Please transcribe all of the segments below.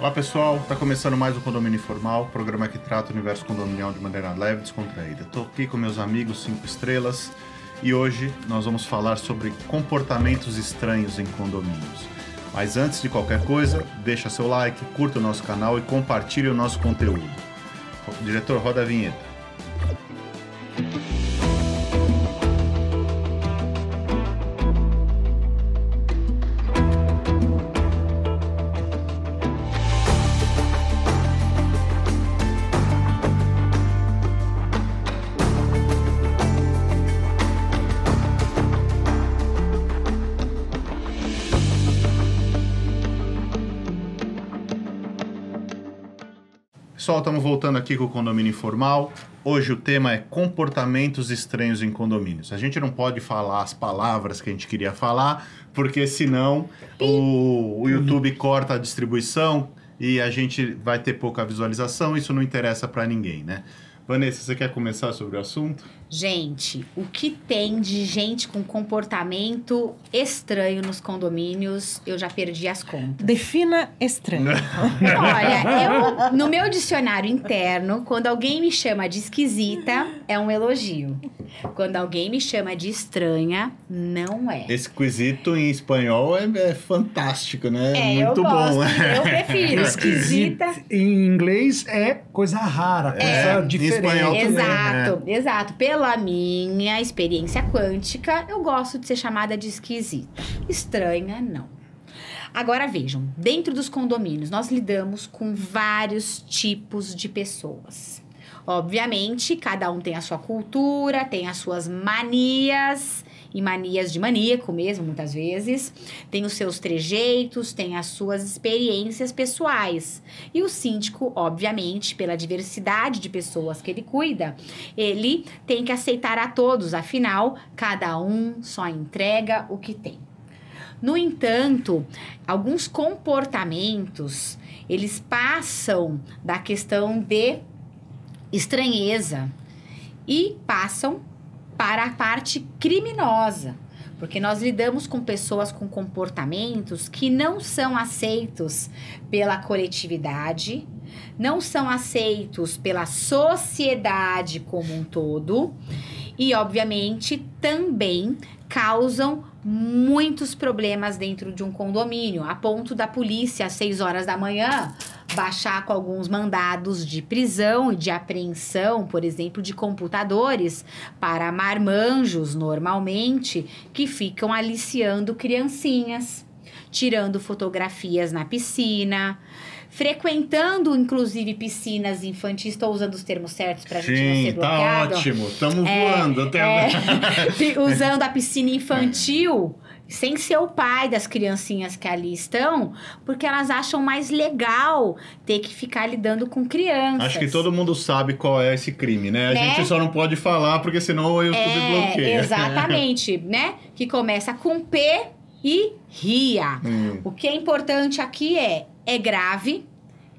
Olá pessoal, está começando mais um Condomínio Informal, programa que trata o universo condominial de maneira leve e descontraída. Estou aqui com meus amigos 5 estrelas e hoje nós vamos falar sobre comportamentos estranhos em condomínios. Mas antes de qualquer coisa, deixa seu like, curta o nosso canal e compartilhe o nosso conteúdo. Diretor, roda a vinheta. Pessoal, estamos voltando aqui com o condomínio informal. Hoje o tema é comportamentos estranhos em condomínios. A gente não pode falar as palavras que a gente queria falar, porque senão o, o YouTube corta a distribuição e a gente vai ter pouca visualização. Isso não interessa para ninguém, né? Vanessa, você quer começar sobre o assunto? Gente, o que tem de gente com comportamento estranho nos condomínios, eu já perdi as contas. Defina estranho. Olha, eu, no meu dicionário interno, quando alguém me chama de esquisita, é um elogio. Quando alguém me chama de estranha, não é. Esquisito em espanhol é, é fantástico, né? É, Muito eu bom. gosto, eu prefiro esquisita. Em inglês é coisa rara, coisa É, em diferente. espanhol também, Exato, exato. Pela minha experiência quântica, eu gosto de ser chamada de esquisita. Estranha, não. Agora vejam, dentro dos condomínios, nós lidamos com vários tipos de pessoas. Obviamente, cada um tem a sua cultura, tem as suas manias e manias de maníaco mesmo, muitas vezes. Tem os seus trejeitos, tem as suas experiências pessoais. E o síndico, obviamente, pela diversidade de pessoas que ele cuida, ele tem que aceitar a todos, afinal, cada um só entrega o que tem. No entanto, alguns comportamentos, eles passam da questão de estranheza e passam para a parte criminosa, porque nós lidamos com pessoas com comportamentos que não são aceitos pela coletividade, não são aceitos pela sociedade como um todo e, obviamente, também causam muitos problemas dentro de um condomínio, a ponto da polícia às 6 horas da manhã baixar com alguns mandados de prisão e de apreensão, por exemplo, de computadores para marmanjos, normalmente, que ficam aliciando criancinhas, tirando fotografias na piscina, frequentando, inclusive, piscinas infantis. Estou usando os termos certos para a gente não ser Sim, tá bloqueado. ótimo. Estamos É, voando até É, usando a piscina infantil sem ser o pai das criancinhas que ali estão, porque elas acham mais legal ter que ficar lidando com crianças. Acho que todo mundo sabe qual é esse crime, né? A Né? gente só não pode falar, porque senão o YouTube bloqueia. É, exatamente, né? Que começa com P e ria. Hum. O que é importante aqui é é grave,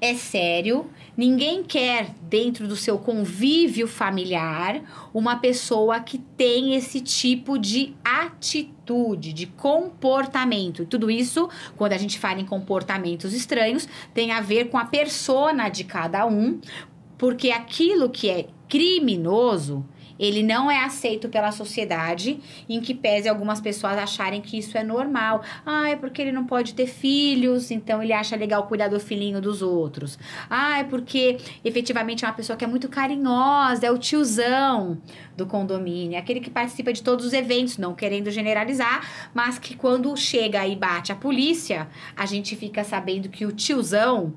é sério. Ninguém quer dentro do seu convívio familiar uma pessoa que tem esse tipo de atitude, de comportamento. E tudo isso, quando a gente fala em comportamentos estranhos, tem a ver com a persona de cada um, porque aquilo que é criminoso, ele não é aceito pela sociedade, em que pese algumas pessoas acharem que isso é normal. Ah, é porque ele não pode ter filhos, então ele acha legal cuidar do filhinho dos outros. Ah, é porque efetivamente é uma pessoa que é muito carinhosa, é o tiozão do condomínio, é aquele que participa de todos os eventos, não querendo generalizar, mas que quando chega e bate a polícia, a gente fica sabendo que o tiozão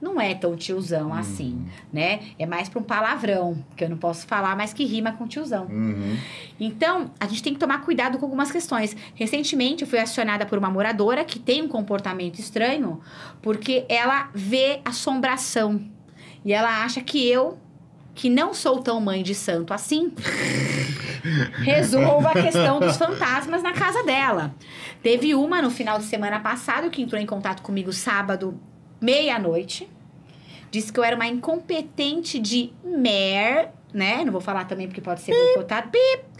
não é tão tiozão assim, né? É mais para um palavrão, que eu não posso falar, mas que rima com tiozão. Uhum. Então, a gente tem que tomar cuidado com algumas questões. Recentemente, eu fui acionada por uma moradora que tem um comportamento estranho, porque ela vê assombração. E ela acha que eu, que não sou tão mãe de santo assim, resolvo a questão dos fantasmas na casa dela. Teve uma no final de semana passado que entrou em contato comigo sábado, meia-noite. Disse que eu era uma incompetente de mer, né? Não vou falar também porque pode ser boicotado. Pip!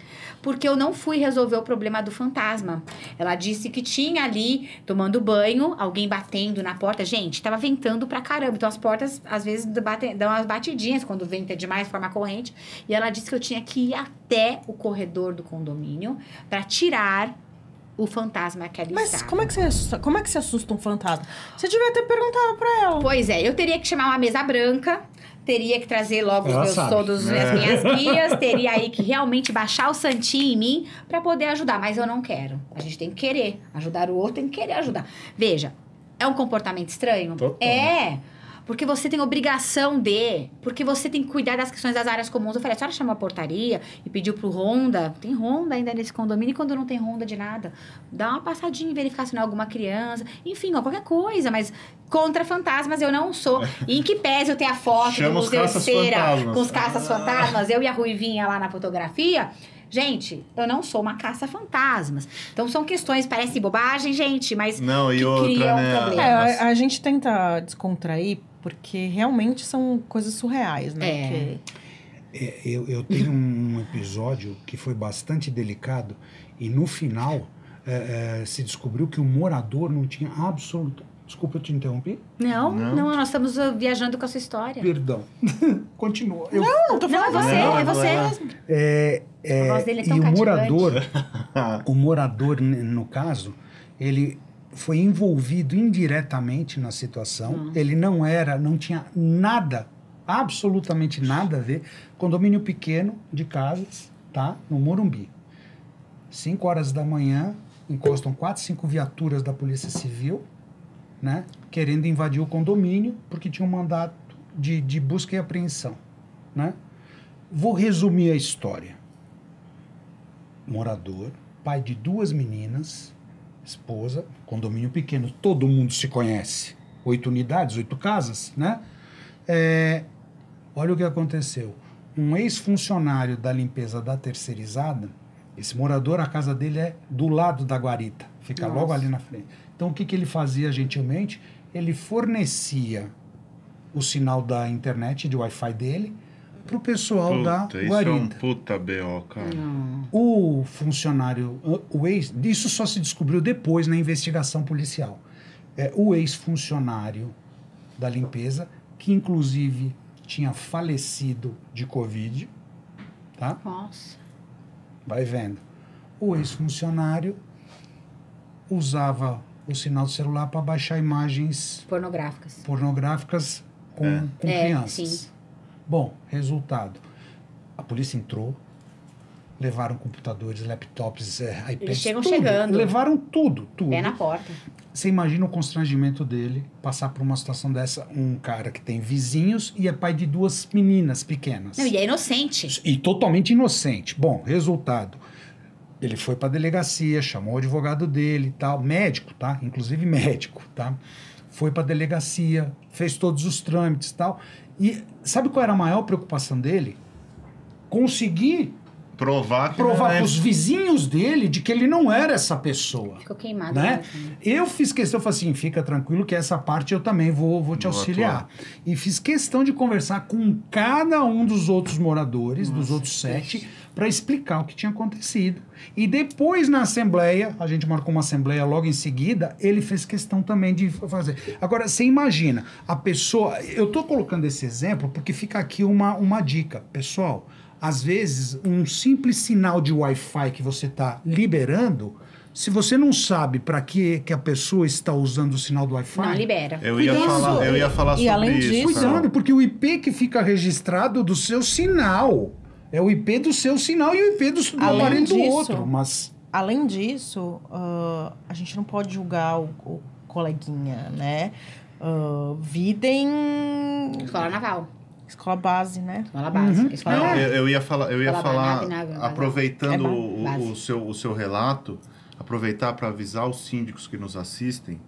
porque eu não fui resolver o problema do fantasma. Ela disse que tinha ali, tomando banho, alguém batendo na porta. Gente, tava ventando pra caramba. Então as portas, às vezes, batem, dão umas batidinhas quando venta demais, forma corrente. E ela disse que eu tinha que ir até o corredor do condomínio para tirar o fantasma que ali Mas estava. como é que você assusta, como é que você assusta um fantasma? Você devia ter perguntado pra ela. Pois é, eu teria que chamar uma mesa branca, teria que trazer logo os meus, sabe. todos É. as minhas guias, teria aí que realmente baixar o santinho em mim pra poder ajudar, mas eu não quero. A gente tem que querer ajudar o outro, tem que querer ajudar. Veja, é um comportamento estranho? Total. É. Porque você tem obrigação de. Porque você tem que cuidar das questões das áreas comuns. Eu falei, a senhora chamou a portaria e pediu pro Honda. Tem Honda ainda nesse condomínio e quando não tem Honda de nada. Dá uma passadinha, verificar se não é alguma criança. Enfim, ó, qualquer coisa. Mas contra fantasmas eu não sou. E em que pese eu tenho a foto Chama do Museu de Cera com os caças fantasmas, eu e a Ruivinha lá na fotografia. Gente, eu não sou uma caça-fantasmas. Então são questões, parece bobagem, gente, mas Não, e que outra, criam né? problema. É, a, a gente tenta descontrair porque realmente são coisas surreais, né? É. Porque- É, eu, eu tenho um episódio que foi bastante delicado e no final é, é, se descobriu que o morador não tinha absoluto. Desculpa eu te interrompi. Não, Não. não, nós estamos uh, viajando com a sua história. Perdão. Continua. Eu, Não, tô Não, é falando você, Não, é você é. mesmo. é, é, A voz dele é tão e o morador, o morador, no caso, ele foi envolvido indiretamente na situação. Hum. Ele não era, não tinha nada, absolutamente nada a ver. Condomínio pequeno de casas, tá? No Morumbi. 5 horas da manhã, encostam quatro, cinco viaturas da Polícia Civil, né? Querendo invadir o condomínio, porque tinha um mandato de, de busca e apreensão, né? Vou resumir a história. Morador, pai de duas meninas, esposa, condomínio pequeno, todo mundo se conhece. Oito unidades, oito casas, né? É, olha o que aconteceu. Um ex-funcionário da limpeza da terceirizada, esse morador, a casa dele é do lado da guarita, fica Nossa. logo ali na frente. Então, o que, que ele fazia gentilmente? Ele fornecia o sinal da internet, de Wi-Fi dele, para o pessoal da Puta, isso é um guarita. puta B.O., cara. O funcionário, o ex, isso só se descobriu depois na investigação policial. É, o ex-funcionário da limpeza, que inclusive tinha falecido de Covid, tá? Nossa. Vai vendo. O ex-funcionário usava o sinal do celular para baixar imagens Pornográficas. pornográficas com, É. com É, crianças. sim. Bom, resultado. A polícia entrou, levaram computadores, laptops, é, iPads, Eles chegam tudo. chegando. Levaram tudo, tudo. Pé na porta. Você imagina o constrangimento dele passar por uma situação dessa, um cara que tem vizinhos e é pai de duas meninas pequenas. Não, e é inocente. E totalmente inocente. Bom, resultado. Ele foi para delegacia, chamou o advogado dele e tal, médico, tá? Inclusive médico, tá? Foi para delegacia, fez todos os trâmites e tal. E sabe qual era a maior preocupação dele? Conseguir Provar que provar não para é. os vizinhos dele de que ele não era essa pessoa. Ficou queimado. Né? mesmo, né? Eu fiz questão, eu falei assim, fica tranquilo que essa parte eu também vou, vou te Vou auxiliar. E fiz questão de conversar com cada um dos outros moradores, dos outros sete, para explicar o que tinha acontecido. E depois na assembleia, a gente marcou uma assembleia logo em seguida, ele fez questão também de fazer. Agora, você imagina, a pessoa. Eu estou colocando esse exemplo porque fica aqui uma, uma dica. Pessoal, às vezes, um simples sinal de Wi-Fi que você está liberando. Se você não sabe para que, que a pessoa está usando o sinal do Wi-Fi, Não, libera. Eu ia, Cuidado. falar, eu ia falar E sobre além isso. disso- cara. Cuidado, porque o IP que fica registrado do seu sinal. É o IP do seu sinal e o IP do, do Além aparelho do disso- outro. Mas Além disso, ah, a gente não pode julgar o, o coleguinha, né? Ah, vida em Escola naval. escola base, né? Escola básica. Uhum. Escola Não, eu, eu ia falar, eu ia Fala falar nave, nave. aproveitando É o, base. o seu, o seu relato, aproveitar para avisar os síndicos que nos assistem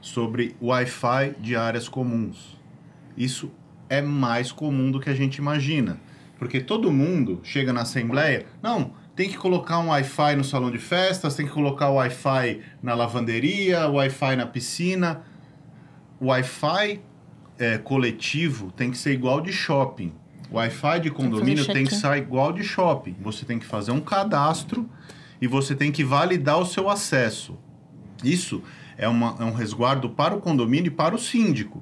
sobre Wi-Fi de áreas comuns. Isso é mais comum do que a gente imagina. Porque todo mundo chega na assembleia, não, tem que colocar um Wi-Fi no salão de festas, tem que colocar o Wi-Fi na lavanderia, Wi-Fi na piscina. O Wi-Fi é, coletivo tem que ser igual de shopping. O Wi-Fi de condomínio tem que ser igual de shopping. Você tem que fazer um cadastro e você tem que validar o seu acesso. Isso é, uma, é um resguardo para o condomínio e para o síndico.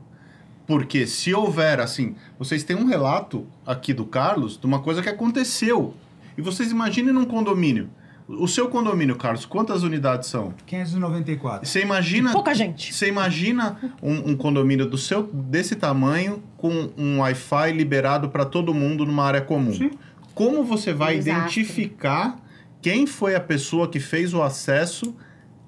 Porque se houver, assim, vocês têm um relato aqui do Carlos de uma coisa que aconteceu. E vocês imaginem num condomínio. O seu condomínio, Carlos, quantas unidades são? 594. Você imagina. Pouca gente. Você imagina um, um condomínio do seu, desse tamanho com um Wi-Fi liberado para todo mundo numa área comum. Sim. Como você vai Exato. identificar quem foi a pessoa que fez o acesso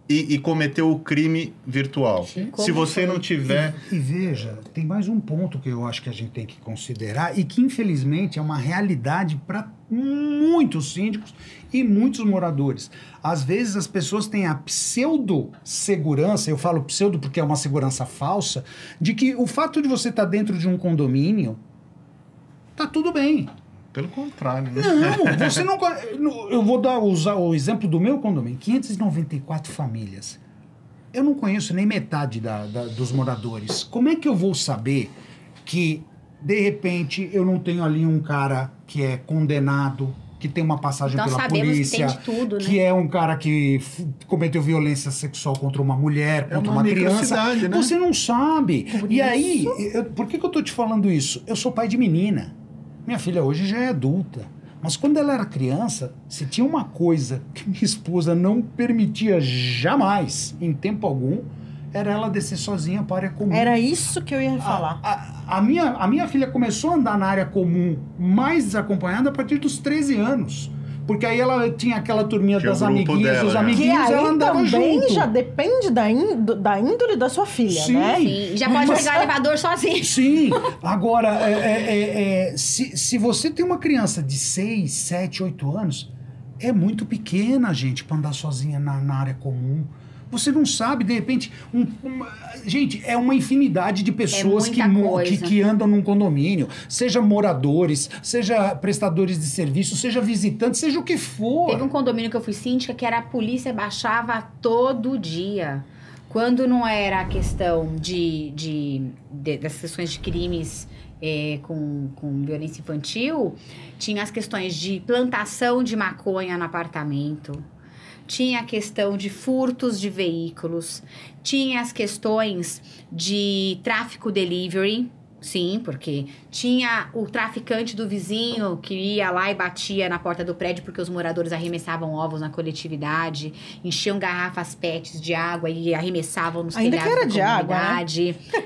e, e cometeu o crime virtual? Como Se você não tiver. E veja, tem mais um ponto que eu acho que a gente tem que considerar e que infelizmente é uma realidade para muitos síndicos e muitos moradores. Às vezes as pessoas têm a pseudo segurança, eu falo pseudo porque é uma segurança falsa, de que o fato de você estar dentro de um condomínio tá tudo bem. Pelo contrário, né? Não, você não. Eu vou dar, usar o exemplo do meu condomínio: 594 famílias. Eu não conheço nem metade da, da- dos moradores. Como é que eu vou saber que, de repente, eu não tenho ali um cara que é condenado, que tem uma passagem Nós pela sabemos que polícia, tem de tudo, né? que é um cara que f- cometeu violência sexual contra uma mulher, É contra uma uma, criança? né? Você não sabe. e aí, eu- por que, que eu tô te falando isso? Eu sou pai de menina. Minha filha hoje já é adulta. Mas quando ela era criança, se tinha uma coisa que minha esposa não permitia jamais, em tempo algum, era ela descer sozinha para a área comum. Era isso que eu ia falar. A, a- a minha, a minha filha começou a andar na área comum mais desacompanhada a partir dos 13 anos. Porque aí ela tinha aquela turminha Tinha das amiguinhas, dela, dos né? Que amiguinhos, aí ela andava também junto. já depende da, índo- da índole da sua filha, Sim. né? Sim, já pode Mas- pegar o elevador sozinho. Sim. Agora, é, é, é, é, se, se você tem uma criança de 6, 7, 8 anos, é muito pequena, gente, para andar sozinha na, na área comum. Você não sabe, de repente. um- uma- gente, é uma infinidade de pessoas que, mo- que, coisa. que andam num condomínio, seja moradores, seja prestadores de serviço, seja visitantes, seja o que for. Teve um condomínio que eu fui síndica que era a polícia baixava todo dia. Quando não era a questão de, de, de- das questões de crimes é, com, com violência infantil, tinha as questões de plantação de maconha no apartamento. Tinha a questão de furtos de veículos, tinha as questões de tráfico delivery, sim, porque tinha o traficante do vizinho que ia lá e batia na porta do prédio porque os moradores arremessavam ovos na coletividade, enchiam garrafas PETs de água e arremessavam nos Ainda que telhados era da de água, né?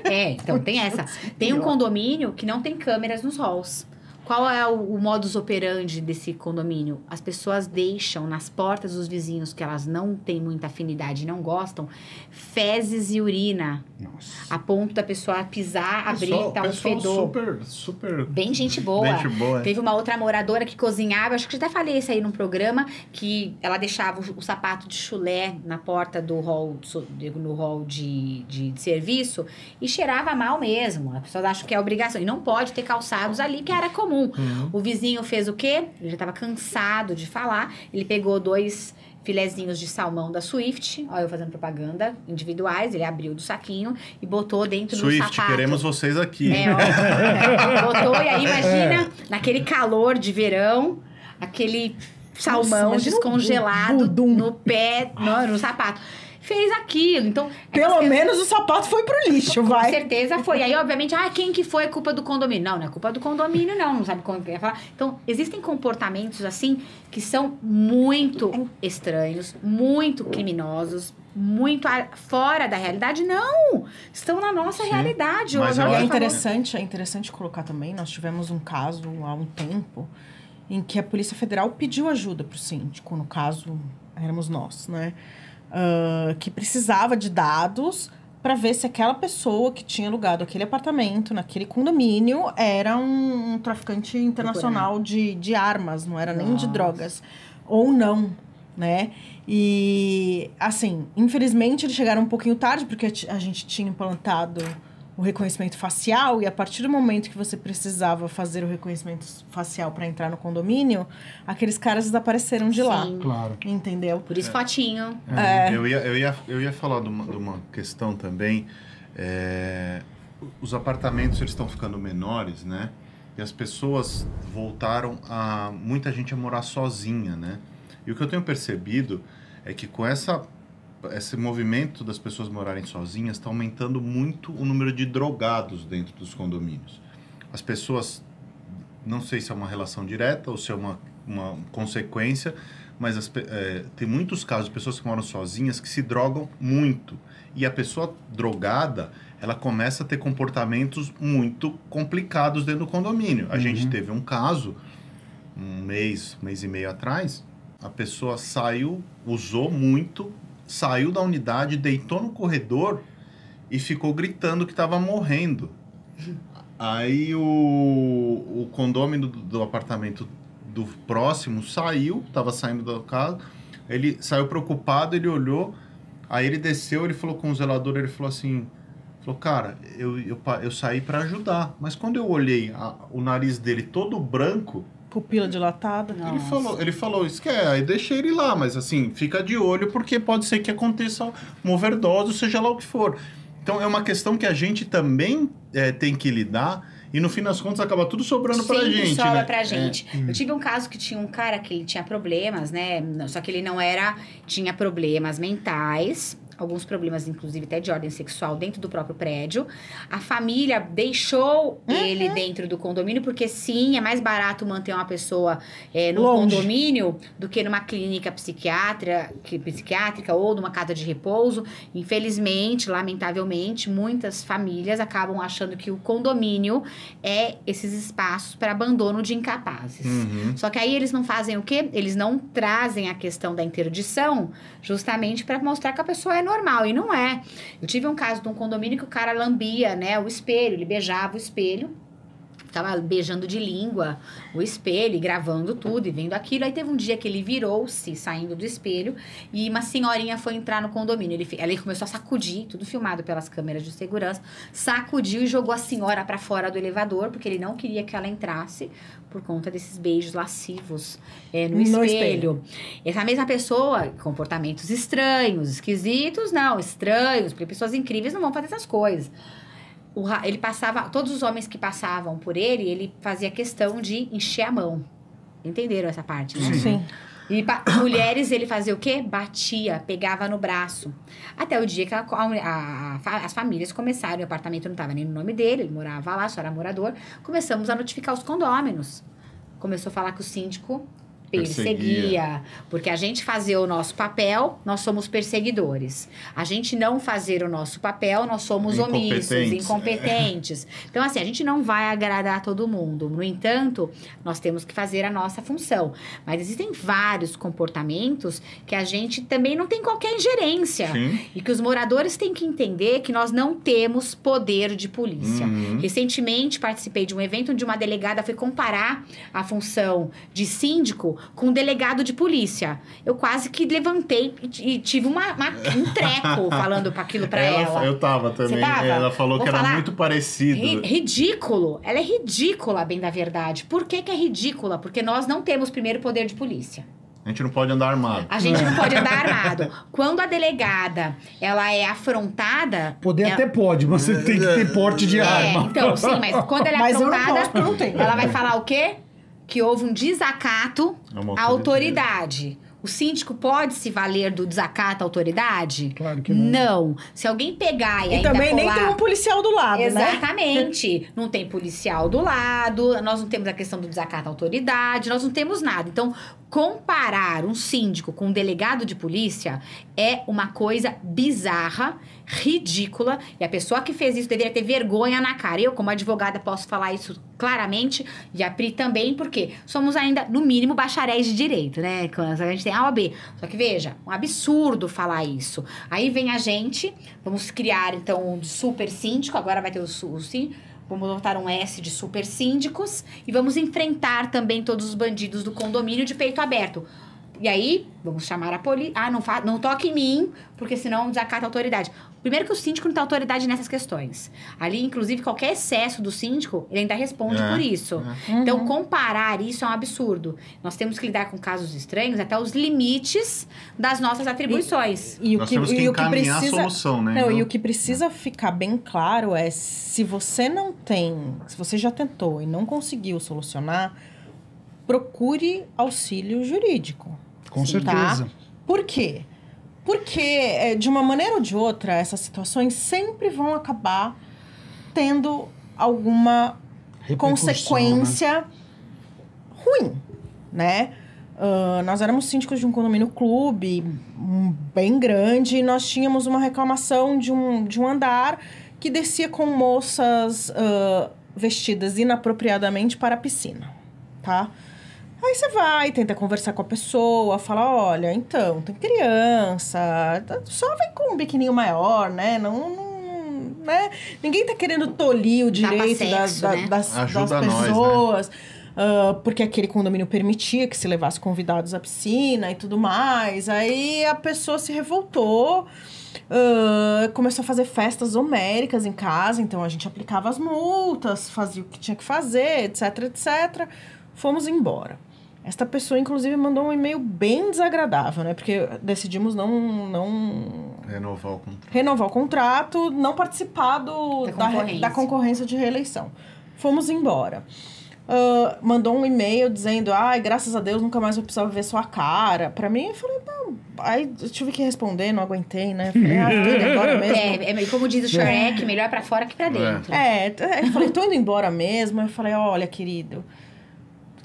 É, então tem essa. Tem um condomínio que não tem câmeras nos halls. Qual é o, o modus operandi desse condomínio? As pessoas deixam nas portas dos vizinhos que elas não têm muita afinidade e não gostam, fezes e urina, Nossa. a ponto da pessoa pisar, abrir, Pessoal- tá um fedor. super, super... Bem gente boa. Gente boa. Teve uma outra moradora que cozinhava, acho que eu até falei isso aí num programa, que ela deixava o, o sapato de chulé na porta do hall, no hall de, de, de serviço e cheirava mal mesmo. As pessoas acham que é obrigação. E não pode ter calçados ali, que era comum. Uhum. O vizinho fez o quê? Ele já estava cansado de falar. Ele pegou dois filezinhos de salmão da Swift, olha eu fazendo propaganda, individuais, ele abriu do saquinho e botou dentro do Swift, sapato. queremos vocês aqui. É, ó. Botou, e aí imagina, naquele calor de verão, aquele salmão o descongelado budum. no pé, no, no sapato. Fez aquilo. Então, Pelo essas- menos o sapato foi pro lixo, com vai. certeza foi. Aí, obviamente, ah, quem que foi? É culpa do condomínio. Não, não é culpa do condomínio, não. Não sabe como que ia falar. Então, existem comportamentos, assim, que são muito estranhos, muito criminosos, muito a- fora da realidade. Não! Estão na nossa Sim, realidade. mas é interessante, é interessante colocar também, nós tivemos um caso há um tempo em que a Polícia Federal pediu ajuda para o síndico, no caso, éramos nós, né? Ah, que precisava de dados para ver se aquela pessoa que tinha alugado aquele apartamento naquele condomínio era um, um traficante internacional de, de armas, não era nem de Nossa. drogas. Ou não, né? E, assim, infelizmente eles chegaram um pouquinho tarde, porque a gente tinha implantado o reconhecimento facial, e a partir do momento que você precisava fazer o reconhecimento facial para entrar no condomínio, aqueles caras desapareceram de lá. Sim. Claro. Entendeu? Por isso, fotinho. É. Eu, ia, eu, ia, eu ia falar de uma, de uma questão também. é, os apartamentos eles estão ficando menores, né? e as pessoas voltaram a muita gente a morar sozinha, né? E o que eu tenho percebido é que com essa esse movimento das pessoas morarem sozinhas está aumentando muito o número de drogados dentro dos condomínios. As pessoas, não sei se é uma relação direta ou se é uma, uma consequência, mas as, é, tem muitos casos de pessoas que moram sozinhas que se drogam muito. E a pessoa drogada, ela começa a ter comportamentos muito complicados dentro do condomínio. A uhum. gente teve um caso, um mês, mês e meio atrás, a pessoa saiu, usou muito, saiu da unidade, deitou no corredor e ficou gritando que estava morrendo. Aí o, o condômino do, do apartamento do próximo saiu, estava saindo da casa, ele saiu preocupado, ele olhou, aí ele desceu, ele falou com o zelador, ele falou assim, falou, cara, eu, eu, eu saí para ajudar, mas quando eu olhei a, o nariz dele todo branco, Pupila dilatada. Ele falou, ele falou, isso que é, aí deixei ele lá, mas assim, fica de olho porque pode ser que aconteça uma overdose, seja lá o que for. Então é uma questão que a gente também é, tem que lidar e no fim das contas acaba tudo sobrando Sim, pra gente. sobra né? pra gente. É. Eu tive um caso que tinha um cara que ele tinha problemas, né? Só que ele não era. Tinha problemas mentais alguns problemas, inclusive até de ordem sexual, dentro do próprio prédio. A família deixou uhum. ele dentro do condomínio, porque sim, é mais barato manter uma pessoa é, no condomínio do que numa clínica psiquiátrica, psiquiátrica ou numa casa de repouso. Infelizmente, lamentavelmente, muitas famílias acabam achando que o condomínio é esses espaços para abandono de incapazes. Uhum. Só que aí eles não fazem o quê? Eles não trazem a questão da interdição justamente para mostrar que a pessoa é normal, e não é. Eu tive um caso de um condomínio que o cara lambia, né, o espelho, ele beijava o espelho, ficava beijando de língua o espelho e gravando tudo e vendo aquilo. Aí teve um dia que ele virou-se, saindo do espelho, e uma senhorinha foi entrar no condomínio. Ele, ela começou a sacudir, tudo filmado pelas câmeras de segurança, sacudiu e jogou a senhora para fora do elevador, porque ele não queria que ela entrasse por conta desses beijos lascivos é, no, no espelho. espelho. Essa mesma pessoa, comportamentos estranhos, esquisitos, não, estranhos, porque pessoas incríveis não vão fazer essas coisas o, ele passava, todos os homens que passavam por ele, ele fazia questão de encher a mão. Entenderam essa parte, né? Sim. E mulheres, ele fazia o quê? Batia, pegava no braço. Até o dia que a, a, a, as famílias começaram, o apartamento não estava nem no nome dele, ele morava lá, só era morador. Começamos a notificar os condôminos. Começou a falar que o síndico perseguia. Porque a gente fazer o nosso papel, nós somos perseguidores. A gente não fazer o nosso papel, nós somos omissos, incompetentes. Então, assim, a gente não vai agradar todo mundo. No entanto, nós temos que fazer a nossa função. Mas existem vários comportamentos que a gente também não tem qualquer ingerência. Sim. E que os moradores têm que entender que nós não temos poder de polícia. Uhum. Recentemente, participei de um evento onde uma delegada foi comparar a função de síndico com um delegado de polícia. Eu quase que levantei e, tive uma, uma, um treco falando para aquilo para ela, ela. Eu tava também. Tava? Ela falou Vou que falar, era muito parecido. Ri, ridículo. Ela é ridícula, bem da verdade. Por que, que é ridícula? Porque nós não temos primeiro poder de polícia. A gente não pode andar armado. A gente não pode andar armado. Quando a delegada ela é afrontada. Poder ela... até pode, mas você tem que ter porte de é, arma. Então, sim, mas quando ela é mas afrontada, eu não posso, não ela vai falar o quê? Que houve um desacato à autoridade. O síndico pode se valer do desacato à autoridade? Claro que não. Não. Se alguém pegar e, e ainda também colar... nem tem um policial do lado, né? Exatamente. Né? não tem policial do lado, nós não temos a questão do desacato à autoridade, nós não temos nada. Então, comparar um síndico com um delegado de polícia é uma coisa bizarra, ridícula, e a pessoa que fez isso deveria ter vergonha na cara. Eu, como advogada, posso falar isso claramente, e a Pri também, porque somos ainda, no mínimo, bacharéis de direito, né? A gente tem A ou B. Só que veja, um absurdo falar isso. Aí vem a gente, vamos criar então um super síndico, agora vai ter o, o síndico Vamos botar um S de super síndicos e vamos enfrentar também todos os bandidos do condomínio de peito aberto. E aí, vamos chamar a polícia. Ah, não, fa... não toque em mim, porque senão desacata a autoridade. Primeiro que o síndico não tem autoridade nessas questões. Ali, inclusive, qualquer excesso do síndico, ele ainda responde É, por isso. é. Então, comparar isso é um absurdo. Nós temos que lidar com casos estranhos até os limites das nossas atribuições. E o Nós que, temos que e o que encaminhar precisa, a solução, né? Não, Então- e o que precisa ficar bem claro é se você não tem, se você já tentou e não conseguiu solucionar, procure auxílio jurídico. Com Sim, tá? certeza. Por quê? Porque, é, de uma maneira ou de outra, essas situações sempre vão acabar tendo alguma consequência ruim, né? Ah, nós éramos síndicos de um condomínio clube um, bem grande e nós tínhamos uma reclamação de um, de um andar que descia com moças ah, vestidas inapropriadamente para a piscina, tá? Aí você vai, tenta conversar com a pessoa, fala, olha, então, tem criança, tá- só vem com um biquininho maior, né? Não, não- né? Ninguém tá querendo tolir o direito das, sexo, da- né? das, das Ajuda nós, né? pessoas. ah, porque aquele condomínio permitia que se levasse convidados à piscina e tudo mais. Aí a pessoa se revoltou, ah, começou a fazer festas homéricas em casa, então a gente aplicava as multas, fazia o que tinha que fazer, etc, etc. Fomos embora. Esta pessoa, inclusive, mandou um e-mail bem desagradável, né? Porque decidimos não, não Renovar o contrato. renovar o contrato, não participar do, Da concorrência. da concorrência de reeleição. Fomos embora. Ah, mandou um e-mail dizendo, ai, graças a Deus, nunca mais vou precisar ver sua cara. Pra mim, eu falei, não. Aí eu tive que responder, não aguentei, né? Falei, ah, tô indo embora mesmo. É, é como diz o Shrek, melhor pra fora que pra dentro. É, é, eu falei, tô indo embora mesmo. Eu falei, olha, querido,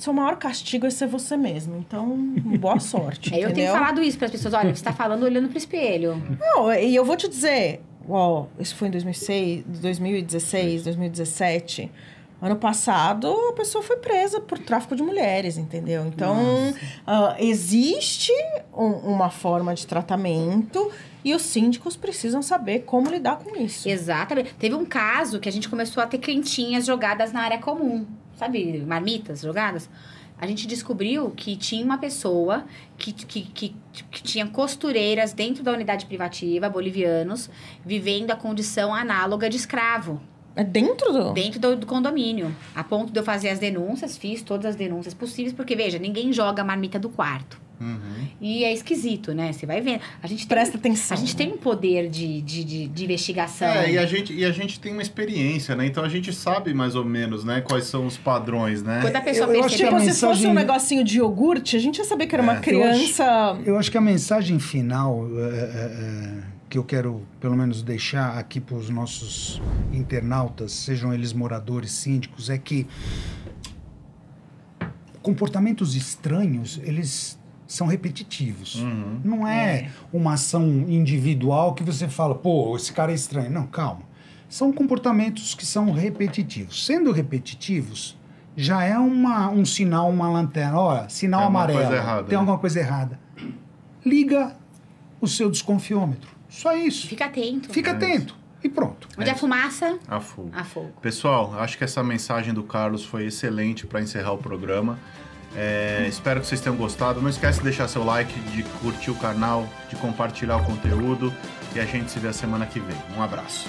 seu maior castigo é ser você mesmo. Então, boa sorte. É, eu tenho falado isso pras pessoas. Olha, você tá falando olhando pro espelho. Não, e eu vou te dizer, ó, isso foi em 2006, 2016, 2017. Ano passado, a pessoa foi presa por tráfico de mulheres, entendeu? Então, ah, existe um- uma forma de tratamento e os síndicos precisam saber como lidar com isso. Exatamente. Teve um caso que a gente começou a ter quentinhas jogadas na área comum. Sabe, marmitas jogadas? A gente descobriu que tinha uma pessoa que, que, que, que tinha costureiras dentro da unidade privativa, bolivianos, vivendo a condição análoga de escravo. É dentro do... dentro do, do condomínio. A ponto de eu fazer as denúncias, fiz todas as denúncias possíveis, porque, veja, ninguém joga a marmita do quarto. Uhum. E é esquisito, né? Você vai vendo. A gente tem, Presta atenção. a gente tem um poder de, de, de, de investigação. É, e a, gente, e a gente tem uma experiência, né? Então a gente sabe mais ou menos, né? Quais são os padrões, né? Quando a pessoa Eu- eu percebe... Tipo, a se fosse um mensagem- negocinho de iogurte, a gente ia saber que era É. uma Eu acho- criança... Eu acho que a mensagem final é, é, é, que eu quero, pelo menos, deixar aqui para os nossos internautas, sejam eles moradores, síndicos, é que comportamentos estranhos, eles são repetitivos. Uhum. Não é, uma ação individual que você fala, pô, esse cara é estranho. Não, calma. São comportamentos que são repetitivos. Sendo repetitivos, já é uma, um sinal, uma lanterna. Olha, sinal Tem alguma amarelo. coisa errada, tem né? alguma coisa errada. Liga o seu desconfiômetro. Só isso. Fica atento. Fica É atento. E pronto. Onde É a fumaça, A fogo. a fogo. Pessoal, acho que essa mensagem do Carlos foi excelente para encerrar o programa. É, espero que vocês tenham gostado. Não esquece de deixar seu like, de curtir o canal, de compartilhar o conteúdo. E a gente se vê a semana que vem. Um abraço.